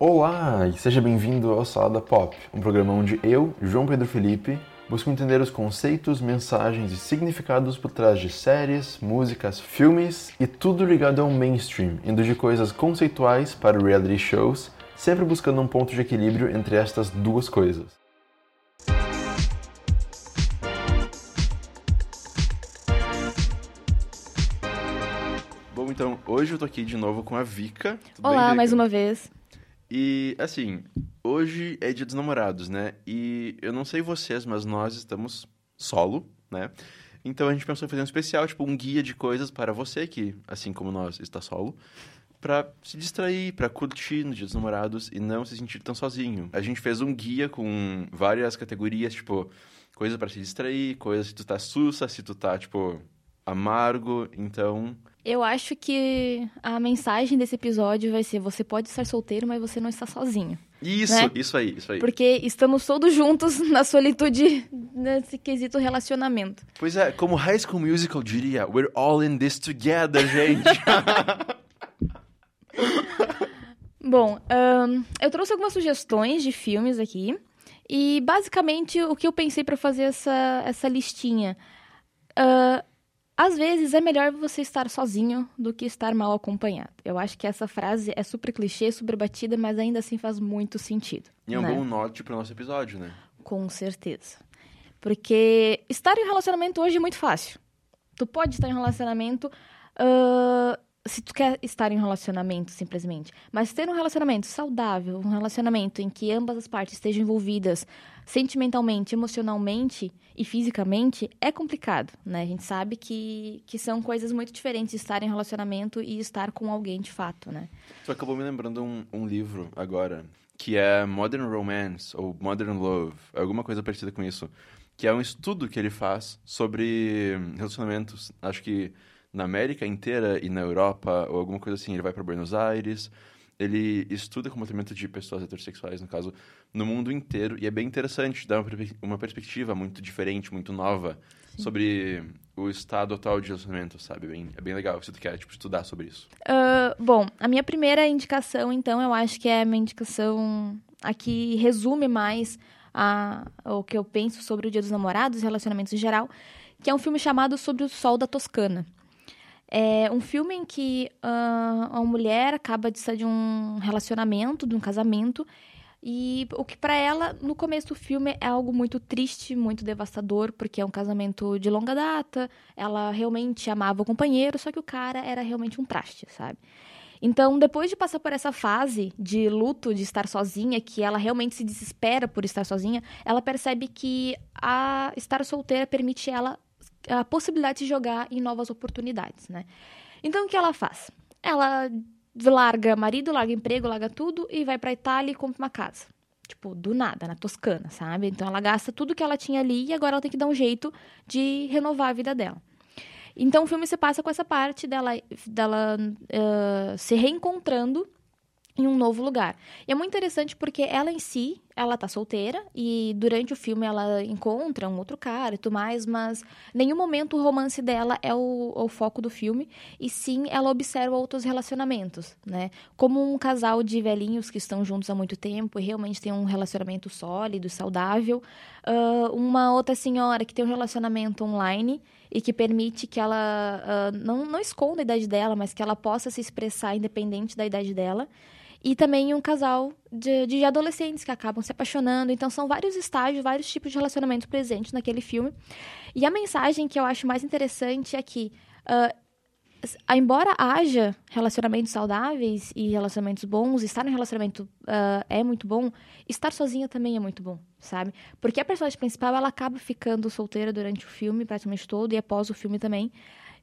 Olá e seja bem-vindo ao Salada Pop, um programa onde eu, João Pedro Felipe, busco entender os conceitos, mensagens e significados por trás de séries, músicas, filmes e tudo ligado ao mainstream, indo de coisas conceituais para reality shows, sempre buscando um ponto de equilíbrio entre estas duas coisas. Bom, então, hoje eu tô aqui de novo com a Vika. Tudo bem, Olá, Vika? mais uma vez. E assim, hoje é dia dos namorados, né? E eu não sei vocês, mas nós estamos solo, né? Então a gente pensou em fazer um especial, tipo um guia de coisas para você que, assim como nós, está solo, pra se distrair, pra curtir no dia dos namorados e não se sentir tão sozinho. A gente fez um guia com várias categorias, tipo, coisas para se distrair, coisas se tu tá sussa, se tu tá, tipo, amargo, então Eu acho que a mensagem desse episódio vai ser: você pode estar solteiro, mas você não está sozinho. Isso, Né? isso aí, isso aí. Porque estamos todos juntos na solitude nesse quesito relacionamento. Pois é, como High School Musical diria, we're all in this together, gente. Bom, ahn, eu trouxe algumas sugestões de filmes aqui. E basicamente o que eu pensei para fazer essa, essa listinha. Ah, às vezes é melhor você estar sozinho do que estar mal acompanhado. Eu acho que essa frase é super clichê, super batida, mas ainda assim faz muito sentido. e é um né? bom norte pro nosso episódio, né? Com certeza. Porque estar em relacionamento hoje é muito fácil. Tu pode estar em relacionamento ah, se tu quer estar em um relacionamento, simplesmente. Mas ter um relacionamento saudável, um relacionamento em que ambas as partes estejam envolvidas sentimentalmente, emocionalmente e fisicamente, é complicado, né? A gente sabe que, que são coisas muito diferentes estar em relacionamento e estar com alguém de fato, né? Tu acabou me lembrando um, um livro agora, que é Modern Romance, ou Modern Love, alguma coisa parecida com isso. Que é um estudo que ele faz sobre relacionamentos, acho que na América inteira e na Europa, ou alguma coisa assim. Ele vai para Buenos Aires, ele estuda comportamento de pessoas heterossexuais, no caso, no mundo inteiro, e é bem interessante, dá uma, uma perspectiva muito diferente, muito nova, sobre o estado atual de relacionamento, sabe? Bem, é bem legal se tu quer, tipo, estudar sobre isso. Ah, bom, a minha primeira indicação, então, eu acho que é a minha indicação a que resume mais a, o que eu penso sobre o Dia dos Namorados, relacionamentos em geral, que é um filme chamado Sobre o Sol da Toscana. É um filme em que ah, uma mulher acaba de sair de um relacionamento, de um casamento, e o que para ela, no começo do filme, é algo muito triste, muito devastador, porque é um casamento de longa data, ela realmente amava o companheiro, só que o cara era realmente um traste, sabe? Então, depois de passar por essa fase de luto, de estar sozinha, que ela realmente se desespera por estar sozinha, ela percebe que a estar solteira permite ela a possibilidade de jogar em novas oportunidades, né? Então, o que ela faz? Ela larga marido, larga emprego, larga tudo e vai pra Itália e compra uma casa. Tipo, do nada, na Toscana, sabe? Então, ela gasta tudo que ela tinha ali e agora ela tem que dar um jeito de renovar a vida dela. Então o filme se passa com essa parte dela, dela eh, se reencontrando em um novo lugar. E é muito interessante porque ela em si, ela tá solteira e durante o filme ela encontra um outro cara e tudo mais, mas nenhum momento o romance dela é o, o foco do filme, e sim ela observa outros relacionamentos, né? Como um casal de velhinhos que estão juntos há muito tempo e realmente tem um relacionamento sólido e saudável, ah, uma outra senhora que tem um relacionamento online e que permite que ela ah, não, não esconda a idade dela, mas que ela possa se expressar independente da idade dela. E também um casal de, de adolescentes que acabam se apaixonando. Então, são vários estágios, vários tipos de relacionamentos presentes naquele filme. E a mensagem que eu acho mais interessante é que, s- embora haja relacionamentos saudáveis e relacionamentos bons, estar em relacionamento ah, é muito bom, estar sozinha também é muito bom, sabe? Porque a personagem principal, ela acaba ficando solteira durante o filme, praticamente todo, e após o filme também.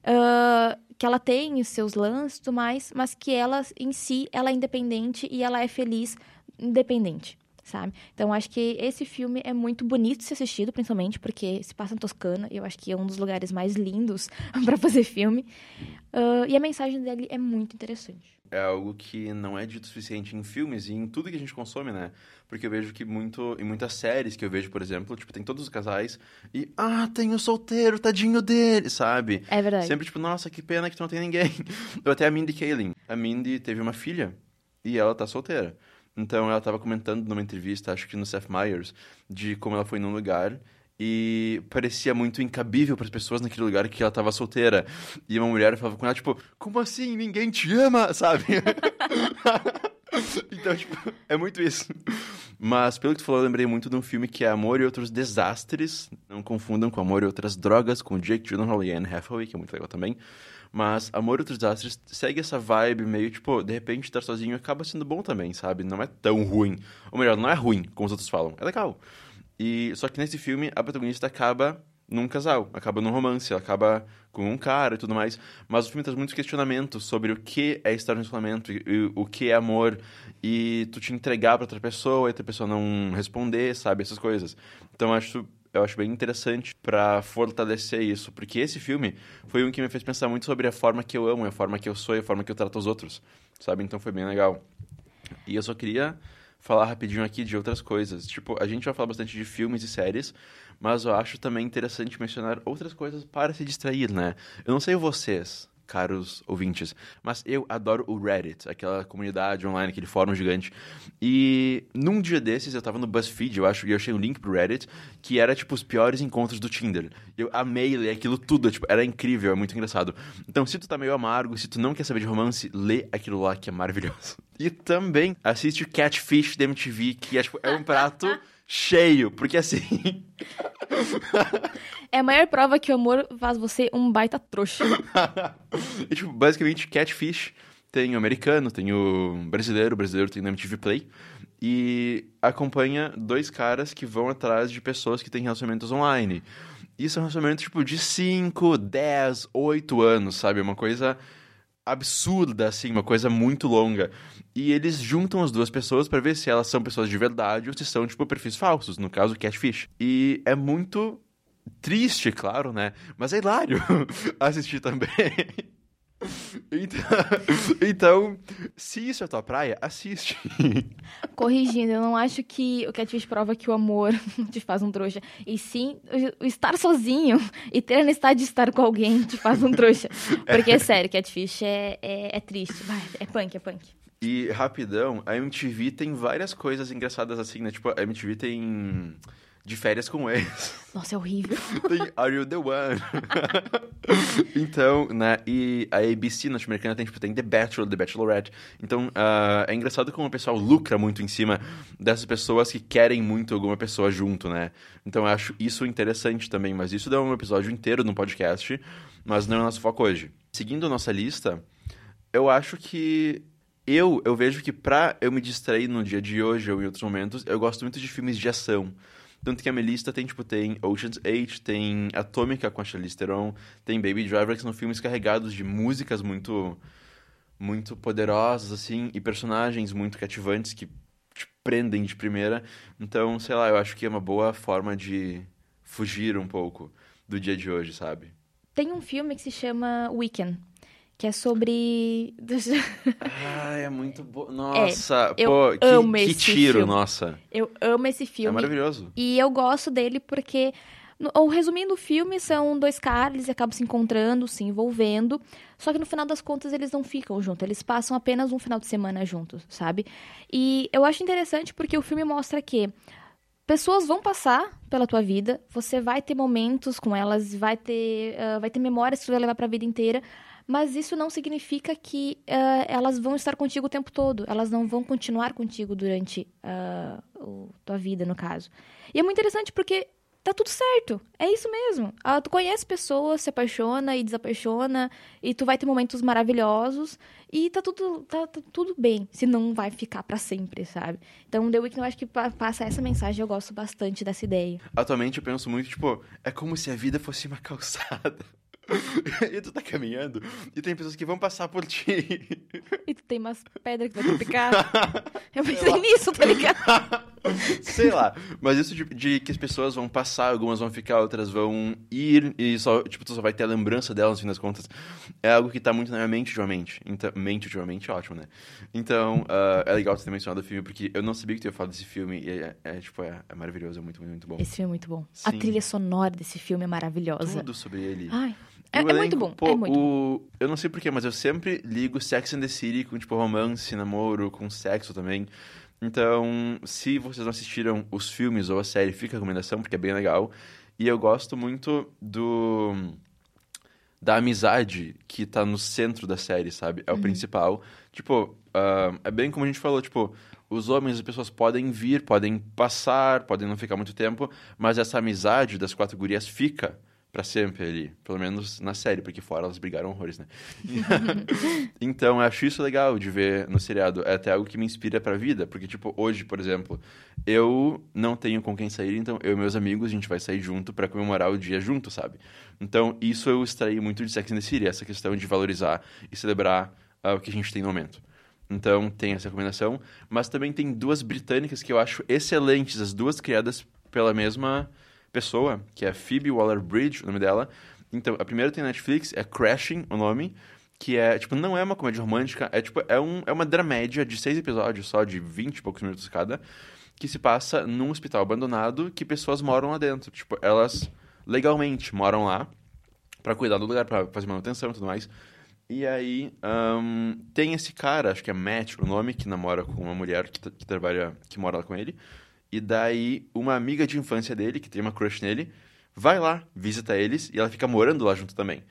Ah, que ela tem os seus lances e tudo mais, mas que ela, em si, ela é independente e ela é feliz independente, sabe? Então, acho que esse filme é muito bonito de ser assistido, principalmente porque se passa em Toscana, e eu acho que é um dos lugares mais lindos para fazer filme. Ah, e a mensagem dele é muito interessante. é algo que não é dito o suficiente em filmes e em tudo que a gente consome, né? Porque eu vejo que muito, em muitas séries que eu vejo, por exemplo, tipo, tem todos os casais e, ah, tem o solteiro, tadinho dele, sabe? É verdade. Sempre tipo, nossa, que pena que tu não tem ninguém. Ou até a Mindy Kaling. A Mindy teve uma filha e ela tá solteira. Então ela tava comentando numa entrevista, acho que no Seth Meyers, de como ela foi num lugar e parecia muito incabível para as pessoas naquele lugar que ela tava solteira. E uma mulher falava com ela, tipo, como assim? Ninguém te ama, sabe? então, tipo, é muito isso. Mas, pelo que tu falou, eu lembrei muito de um filme que é Amor e Outros Desastres. Não confundam com Amor e Outras Drogas, com Jake Gyllenhaal e Anne Hathaway, que é muito legal também. Mas Amor e Outros Desastres segue essa vibe meio, tipo, de repente estar sozinho acaba sendo bom também, sabe? Não é tão ruim. Ou melhor, não é ruim, como os outros falam. É legal. E só que nesse filme a protagonista acaba num casal, acaba num romance, acaba com um cara e tudo mais. Mas o filme traz muitos questionamentos sobre o que é estar no relacionamento, o que é amor, e tu te entregar para outra pessoa e outra pessoa não responder, sabe? Essas coisas. Então acho, eu acho bem interessante para fortalecer isso, porque esse filme foi um que me fez pensar muito sobre a forma que eu amo, a forma que eu sou a forma que eu trato os outros, sabe? Então foi bem legal. E eu só queria falar rapidinho aqui de outras coisas. Tipo, a gente vai falar bastante de filmes e séries, mas eu acho também interessante mencionar outras coisas para se distrair, né? Eu não sei vocês, caros ouvintes, mas eu adoro o Reddit, aquela comunidade online, aquele fórum gigante. E num dia desses eu tava no BuzzFeed, eu acho, e eu achei um link pro Reddit que era tipo os piores encontros do Tinder. Eu amei ler aquilo tudo, tipo, era incrível, é muito engraçado. Então, se tu tá meio amargo, se tu não quer saber de romance, lê aquilo lá que é maravilhoso. E também assiste Catfish da MTV, que é, tipo, é um prato cheio, porque assim. é a maior prova que o amor faz você um baita trouxa. e, tipo, basicamente, Catfish tem o americano, tem o brasileiro, o brasileiro tem no MTV Play. E acompanha dois caras que vão atrás de pessoas que têm relacionamentos online. Isso é um relacionamento, tipo, de 5, 10, 8 anos, sabe? Uma coisa absurda, assim, uma coisa muito longa. E eles juntam as duas pessoas para ver se elas são pessoas de verdade ou se são, tipo, perfis falsos, no caso, Catfish. E é muito triste, claro, né? Mas é hilário assistir também. Então, então, se isso é tua praia, assiste. Corrigindo, eu não acho que o Catfish prova que o amor te faz um trouxa. E sim, o estar sozinho e ter a necessidade de estar com alguém te faz um trouxa. Porque, é sério, Catfish é, é, é triste. É punk, é punk. E, rapidão, a MTV tem várias coisas engraçadas assim, né? Tipo, a MTV tem de férias com ex. Nossa, é horrível. tem Are You The One? então, né, e a ABC norte-americana tem, tipo, tem The Bachelor, The Bachelorette. Então, uh, é engraçado como o pessoal lucra muito em cima dessas pessoas que querem muito alguma pessoa junto, né? Então, eu acho isso interessante também, mas isso dá um episódio inteiro no podcast, mas não é o nosso foco hoje. Seguindo a nossa lista, eu acho que eu, eu vejo que pra eu me distrair no dia de hoje ou em outros momentos, eu gosto muito de filmes de ação. Tanto que a minha lista tem, tipo, tem Ocean's 8, tem Atômica com a Charlize Theron, tem Baby Driver, que são filmes carregados de músicas muito muito poderosas, assim, e personagens muito cativantes que te prendem de primeira. Então, sei lá, eu acho que é uma boa forma de fugir um pouco do dia de hoje, sabe? Tem um filme que se chama Weekend que é sobre. ah, é muito bom. Nossa, é, pô, que, amo que tiro, filme. nossa. Eu amo esse filme. É maravilhoso. E eu gosto dele porque. Ou resumindo o filme, são dois caras, eles acabam se encontrando, se envolvendo. Só que no final das contas eles não ficam juntos, eles passam apenas um final de semana juntos, sabe? E eu acho interessante porque o filme mostra que pessoas vão passar pela tua vida, você vai ter momentos com elas, vai ter, uh, vai ter memórias que você vai levar para a vida inteira, mas isso não significa que uh, elas vão estar contigo o tempo todo. Elas não vão continuar contigo durante uh, o, tua vida, no caso. E é muito interessante porque tá tudo certo. É isso mesmo. Uh, tu conhece pessoas, se apaixona e desapaixona, e tu vai ter momentos maravilhosos, e tá tudo, tá, tá tudo bem, se não vai ficar para sempre, sabe? Então, The Weeknd eu acho que passa essa mensagem, eu gosto bastante dessa ideia. Atualmente eu penso muito, tipo, é como se a vida fosse uma calçada. e tu tá caminhando e tem pessoas que vão passar por ti. E tu tem umas pedras que vai te picar. Eu pensei nisso, tá ligado? Sei lá. Mas isso de, de, que as pessoas vão passar, algumas vão ficar, outras vão ir e só, tipo, tu só vai ter a lembrança delas, no fim das contas. É algo que tá muito na minha mente ultimamente. Então, mente ultimamente, ótimo, né? Então, uh, é legal você ter mencionado o filme, porque eu não sabia que tu ia falar desse filme e é, é tipo, é, é, maravilhoso, é muito, muito, muito bom. Esse filme é muito bom. Sim. A trilha sonora desse filme é maravilhosa. Tudo sobre ele. Ai... É, é, muito bom, pô, é muito o... bom. Eu não sei porquê, mas eu sempre ligo Sex and the City com, tipo, romance, namoro, com sexo também. Então, se vocês não assistiram os filmes ou a série, fica a recomendação, porque é bem legal. E eu gosto muito do da amizade que tá no centro da série, sabe? É o principal. Tipo, ah, é bem como a gente falou, tipo, os homens e as pessoas podem vir, podem passar, podem não ficar muito tempo, mas essa amizade das quatro gurias fica pra sempre ali. Pelo menos na série, porque fora elas brigaram horrores, né? então, eu acho isso legal de ver no seriado. É até algo que me inspira pra vida, porque, tipo, hoje, por exemplo, eu não tenho com quem sair, então eu e meus amigos, a gente vai sair junto pra comemorar o dia junto, sabe? Então, isso eu extraí muito de Sex and the City, essa questão de valorizar e celebrar ah, o que a gente tem no momento. Então, tem essa recomendação. Mas também tem duas britânicas que eu acho excelentes, as duas criadas pela mesma pessoa, que é Phoebe Waller-Bridge, o nome dela. Então, a primeira tem Netflix, é Crashing, o nome, que é, tipo, não é uma comédia romântica, é tipo, é, um, é uma dramédia de seis episódios só, de vinte e poucos minutos cada, que se passa num hospital abandonado que pessoas moram lá dentro. Tipo, elas legalmente moram lá pra cuidar do lugar, pra fazer manutenção e tudo mais. E aí, ahn, tem esse cara, acho que é Matt o nome, que namora com uma mulher que, que trabalha, que mora lá com ele. E daí, uma amiga de infância dele, que tem uma crush nele, vai lá, visita eles e ela fica morando lá junto também.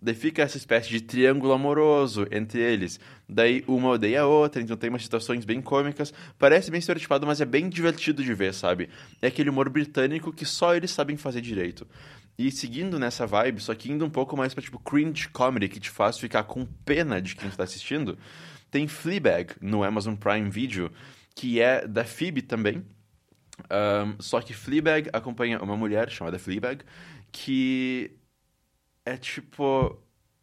Daí fica essa espécie de triângulo amoroso entre eles. Daí uma odeia a outra, então tem umas situações bem cômicas. Parece bem estereotipado, mas é bem divertido de ver, sabe? É aquele humor britânico que só eles sabem fazer direito. E seguindo nessa vibe, só que indo um pouco mais pra tipo cringe comedy, que te faz ficar com pena de quem está assistindo, tem Fleabag no Amazon Prime Video, que é da Phoebe também. Ahn, só que Fleabag acompanha uma mulher chamada Fleabag, que é tipo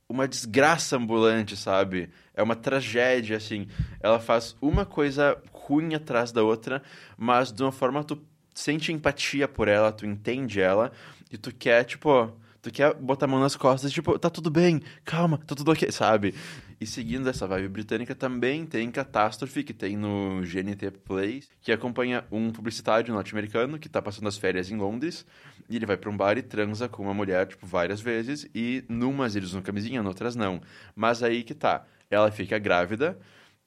uma desgraça ambulante, sabe? É uma tragédia, assim. Ela faz uma coisa ruim atrás da outra, mas de uma forma tu sente empatia por ela, tu entende ela, e tu quer, tipo, tu quer botar a mão nas costas, tipo, tá tudo bem, calma, tá tudo ok, sabe? E seguindo essa vibe britânica, também tem Catástrofe, que tem no GNT Play, que acompanha um publicitário norte-americano que tá passando as férias em Londres, e ele vai pra um bar e transa com uma mulher, tipo, várias vezes, e numas eles usam camisinha, noutras não. Mas aí que tá, ela fica grávida,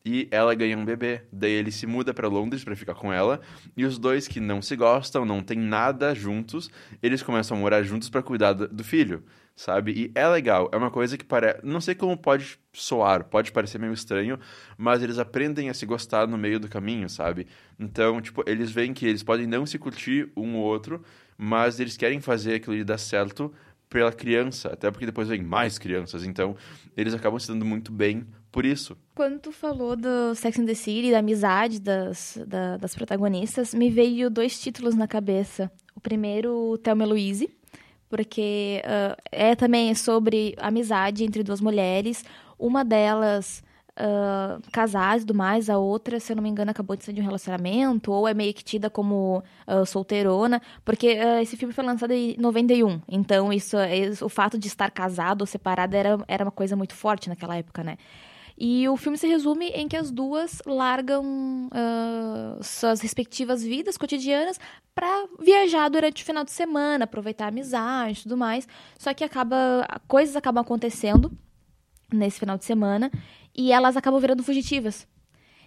e ela ganha um bebê. Daí ele se muda pra Londres pra ficar com ela. E os dois que não se gostam, não tem nada juntos, eles começam a morar juntos pra cuidar do filho, sabe? E é legal, é uma coisa que parece, não sei como pode soar, pode parecer meio estranho, mas eles aprendem a se gostar no meio do caminho, sabe? Então, tipo, eles veem que eles podem não se curtir um ou outro, mas eles querem fazer aquilo ali dar certo pela criança, até porque depois vem mais crianças, então eles acabam se dando muito bem por isso. Quando tu falou do Sex and the City, da amizade das, da- das protagonistas, me veio dois títulos na cabeça. O primeiro, Thelma Louise, porque ah, é também sobre amizade entre duas mulheres. Uma delas ah, casada e tudo mais, a outra, se eu não me engano, acabou de sair de um relacionamento, ou é meio que tida como ah, solteirona, porque ah, esse filme foi lançado em 91, então isso, isso- o fato de estar casado ou separado era, era uma coisa muito forte naquela época, né? E o filme se resume em que as duas largam ah, suas respectivas vidas cotidianas para viajar durante o final de semana, aproveitar a amizade e tudo mais. Só que acaba, coisas acabam acontecendo nesse final de semana e elas acabam virando fugitivas.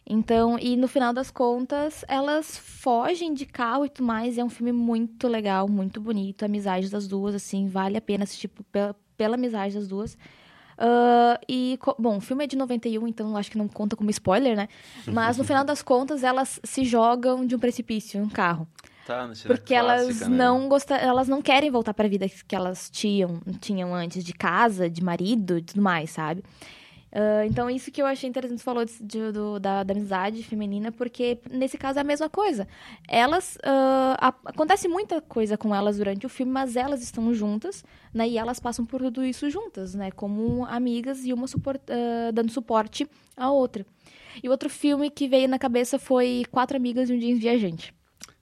Então, e no final das contas, elas fogem de carro e tudo mais. E é um filme muito legal, muito bonito. A amizade das duas, assim, vale a pena assistir pela, pela amizade das duas. Ah, e, bom, o filme é de 91, então acho que não conta como spoiler, né? Mas no final das contas, elas se jogam de um precipício, um carro. Tá, Porque elas não gostam, elas não querem voltar para a vida que elas tinham, tinham antes de casa, de marido e tudo mais, sabe? Ah, então, isso que eu achei interessante, você falou de- de- do- da, da amizade feminina, porque nesse caso é a mesma coisa. Elas. ah, a- acontece muita coisa com elas durante o filme, mas elas estão juntas, né? E elas passam por tudo isso juntas, né? Como amigas e uma supor- ah, dando suporte à outra. E outro filme que veio na cabeça foi Quatro Amigas e um Jeans Viajante.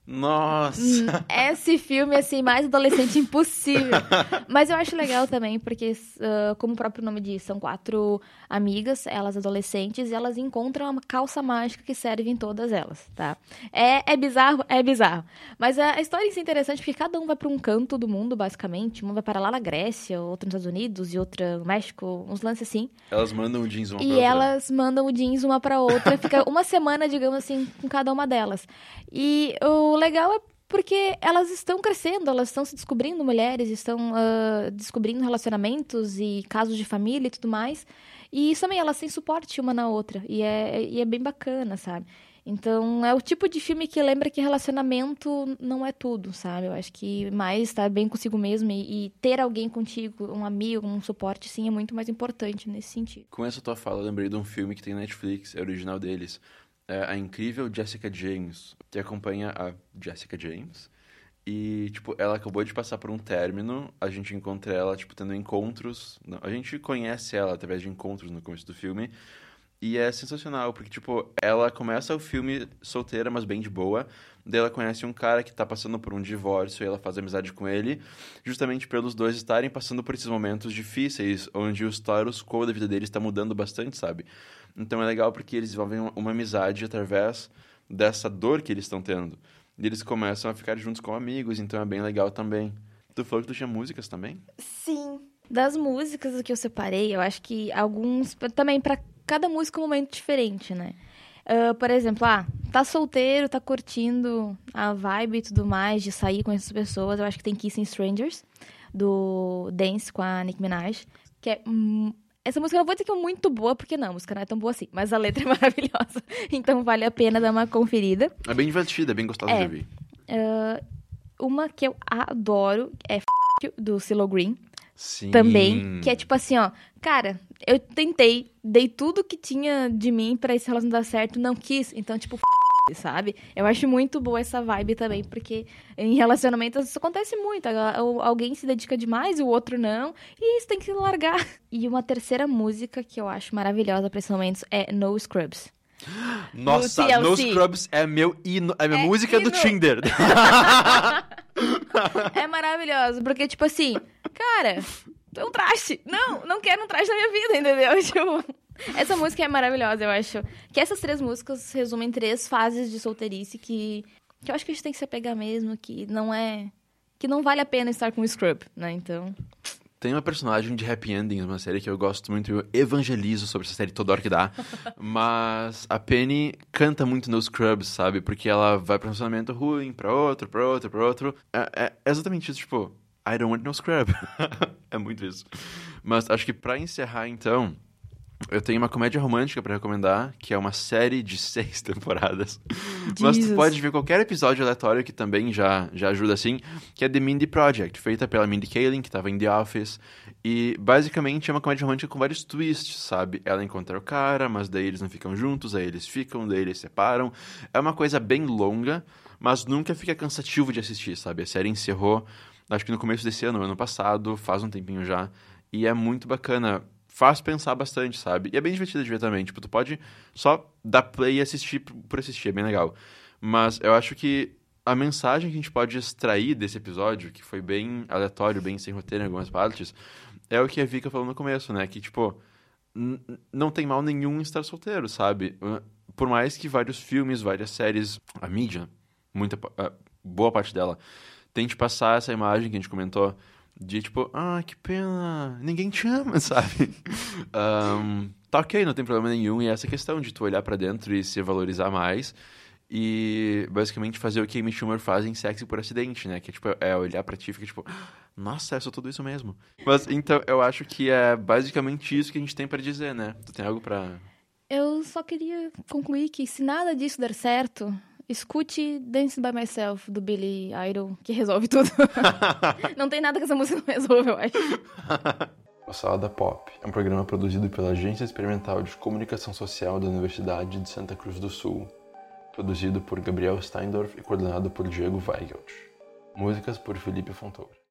Nossa! Esse filme, assim, mais adolescente impossível. Mas eu acho legal também, porque, uh, como o próprio nome diz, são quatro amigas, elas adolescentes, e elas encontram uma calça mágica que serve em todas elas, tá? É, é bizarro? É bizarro. Mas a história é interessante porque cada um vai para um canto do mundo, basicamente. Uma vai para lá na Grécia, outra nos Estados Unidos e outra no México, uns lances assim. Elas mandam o jeans uma E pra outra. elas mandam o jeans uma para outra. Fica uma semana, digamos assim, com cada uma delas. E o legal é porque elas estão crescendo, elas estão se descobrindo mulheres, estão uh, descobrindo relacionamentos e casos de família e tudo mais. E isso também, elas têm suporte uma na outra. E é, e é bem bacana, sabe? Então, é o tipo de filme que lembra que relacionamento não é tudo, sabe? Eu acho que mais estar bem consigo mesmo e, e, ter alguém contigo, um amigo, um suporte, sim, é muito mais importante nesse sentido. Com essa tua fala, eu lembrei de um filme que tem Netflix, é original deles. É a incrível Jessica James, que acompanha a Jessica James. E, tipo, ela acabou de passar por um término, a gente encontra ela, tipo, tendo encontros. A gente conhece ela através de encontros no começo do filme. E é sensacional, porque, tipo, ela começa o filme solteira, mas bem de boa. Daí ela conhece um cara que tá passando por um divórcio e ela faz amizade com ele, justamente pelos dois estarem passando por esses momentos difíceis, onde o status quo da vida deles está mudando bastante, sabe? Então é legal porque eles desenvolvem uma amizade através dessa dor que eles estão tendo. E eles começam a ficar juntos como amigos, então é bem legal também. Tu falou que tu tinha músicas também? Sim. Das músicas que eu separei, eu acho que alguns. Também para cada música um momento diferente, né? Uh, por exemplo, ah, tá solteiro, tá curtindo a vibe e tudo mais, de sair com essas pessoas. Eu acho que tem Kissing Strangers, do Dance com a Nicki Minaj, que é. Essa música eu não vou dizer que é muito boa, porque não, a música não é tão boa assim, mas a letra é maravilhosa. Então vale a pena dar uma conferida. É bem divertida, é bem gostosa é, de ouvir. Uh, uma que eu adoro é do Silo Green. Sim. Também, que é tipo assim, ó, cara, eu tentei, dei tudo que tinha de mim para esse relacionamento dar certo, não quis, então tipo, sabe? Eu acho muito boa essa vibe também, porque em relacionamentos isso acontece muito, alguém se dedica demais o outro não, e isso tem que largar. E uma terceira música que eu acho maravilhosa para esses momentos é No Scrubs. Nossa, No Scrubs é meu hino, é minha é música hino. do Tinder. é maravilhoso, porque, tipo assim, cara, tu é um traste. Não, não quero um traste na minha vida, entendeu? Tipo, essa música é maravilhosa, eu acho. Que essas três músicas resumem três fases de solteirice que, que eu acho que a gente tem que se apegar mesmo, que não é. que não vale a pena estar com o Scrub, né? Então. Tem uma personagem de Happy Endings, uma série que eu gosto muito, eu evangelizo sobre essa série toda hora que dá. mas a Penny canta muito nos Scrubs, sabe? Porque ela vai pra um relacionamento ruim, pra outro, pra outro, pra outro. É, é exatamente isso, tipo, I don't want no scrub. é muito isso. Mas acho que pra encerrar, então, eu tenho uma comédia romântica para recomendar, que é uma série de seis temporadas. Jesus. Mas tu pode ver qualquer episódio aleatório que também já, já ajuda assim, que é The Mindy Project, feita pela Mindy Kaling, que estava em The Office. E basicamente é uma comédia romântica com vários twists, sabe? Ela encontra o cara, mas daí eles não ficam juntos, aí eles ficam, daí eles separam. É uma coisa bem longa, mas nunca fica cansativo de assistir, sabe? A série encerrou, acho que no começo desse ano, ano passado, faz um tempinho já. E é muito bacana faz pensar bastante, sabe? E é bem divertido de ver também. Tipo, tu pode só dar play e assistir por assistir, é bem legal. Mas eu acho que a mensagem que a gente pode extrair desse episódio, que foi bem aleatório, bem sem roteiro em algumas partes, é o que a Vika falou no começo, né? Que, tipo, não tem mal nenhum em estar solteiro, sabe? Por mais que vários filmes, várias séries, a mídia, muita, boa parte dela, tente passar essa imagem que a gente comentou de tipo, ah, que pena, ninguém te ama, sabe? um, tá ok, não tem problema nenhum. E essa questão de tu olhar para dentro e se valorizar mais. E basicamente fazer o que Amy Schumer faz em Sexy por Acidente, né? Que é, tipo, é olhar pra ti e ficar tipo, nossa, é só tudo isso mesmo. Mas então eu acho que é basicamente isso que a gente tem para dizer, né? Tu tem algo para Eu só queria concluir que se nada disso der certo, Escute Dance by Myself, do Billy Idol, que resolve tudo. não tem nada que essa música não resolve, eu acho. O Salada Pop é um programa produzido pela Agência Experimental de Comunicação Social da Universidade de Santa Cruz do Sul. Produzido por Gabriel Steindorf e coordenado por Diego Weigelt. Músicas por Felipe Fontoura.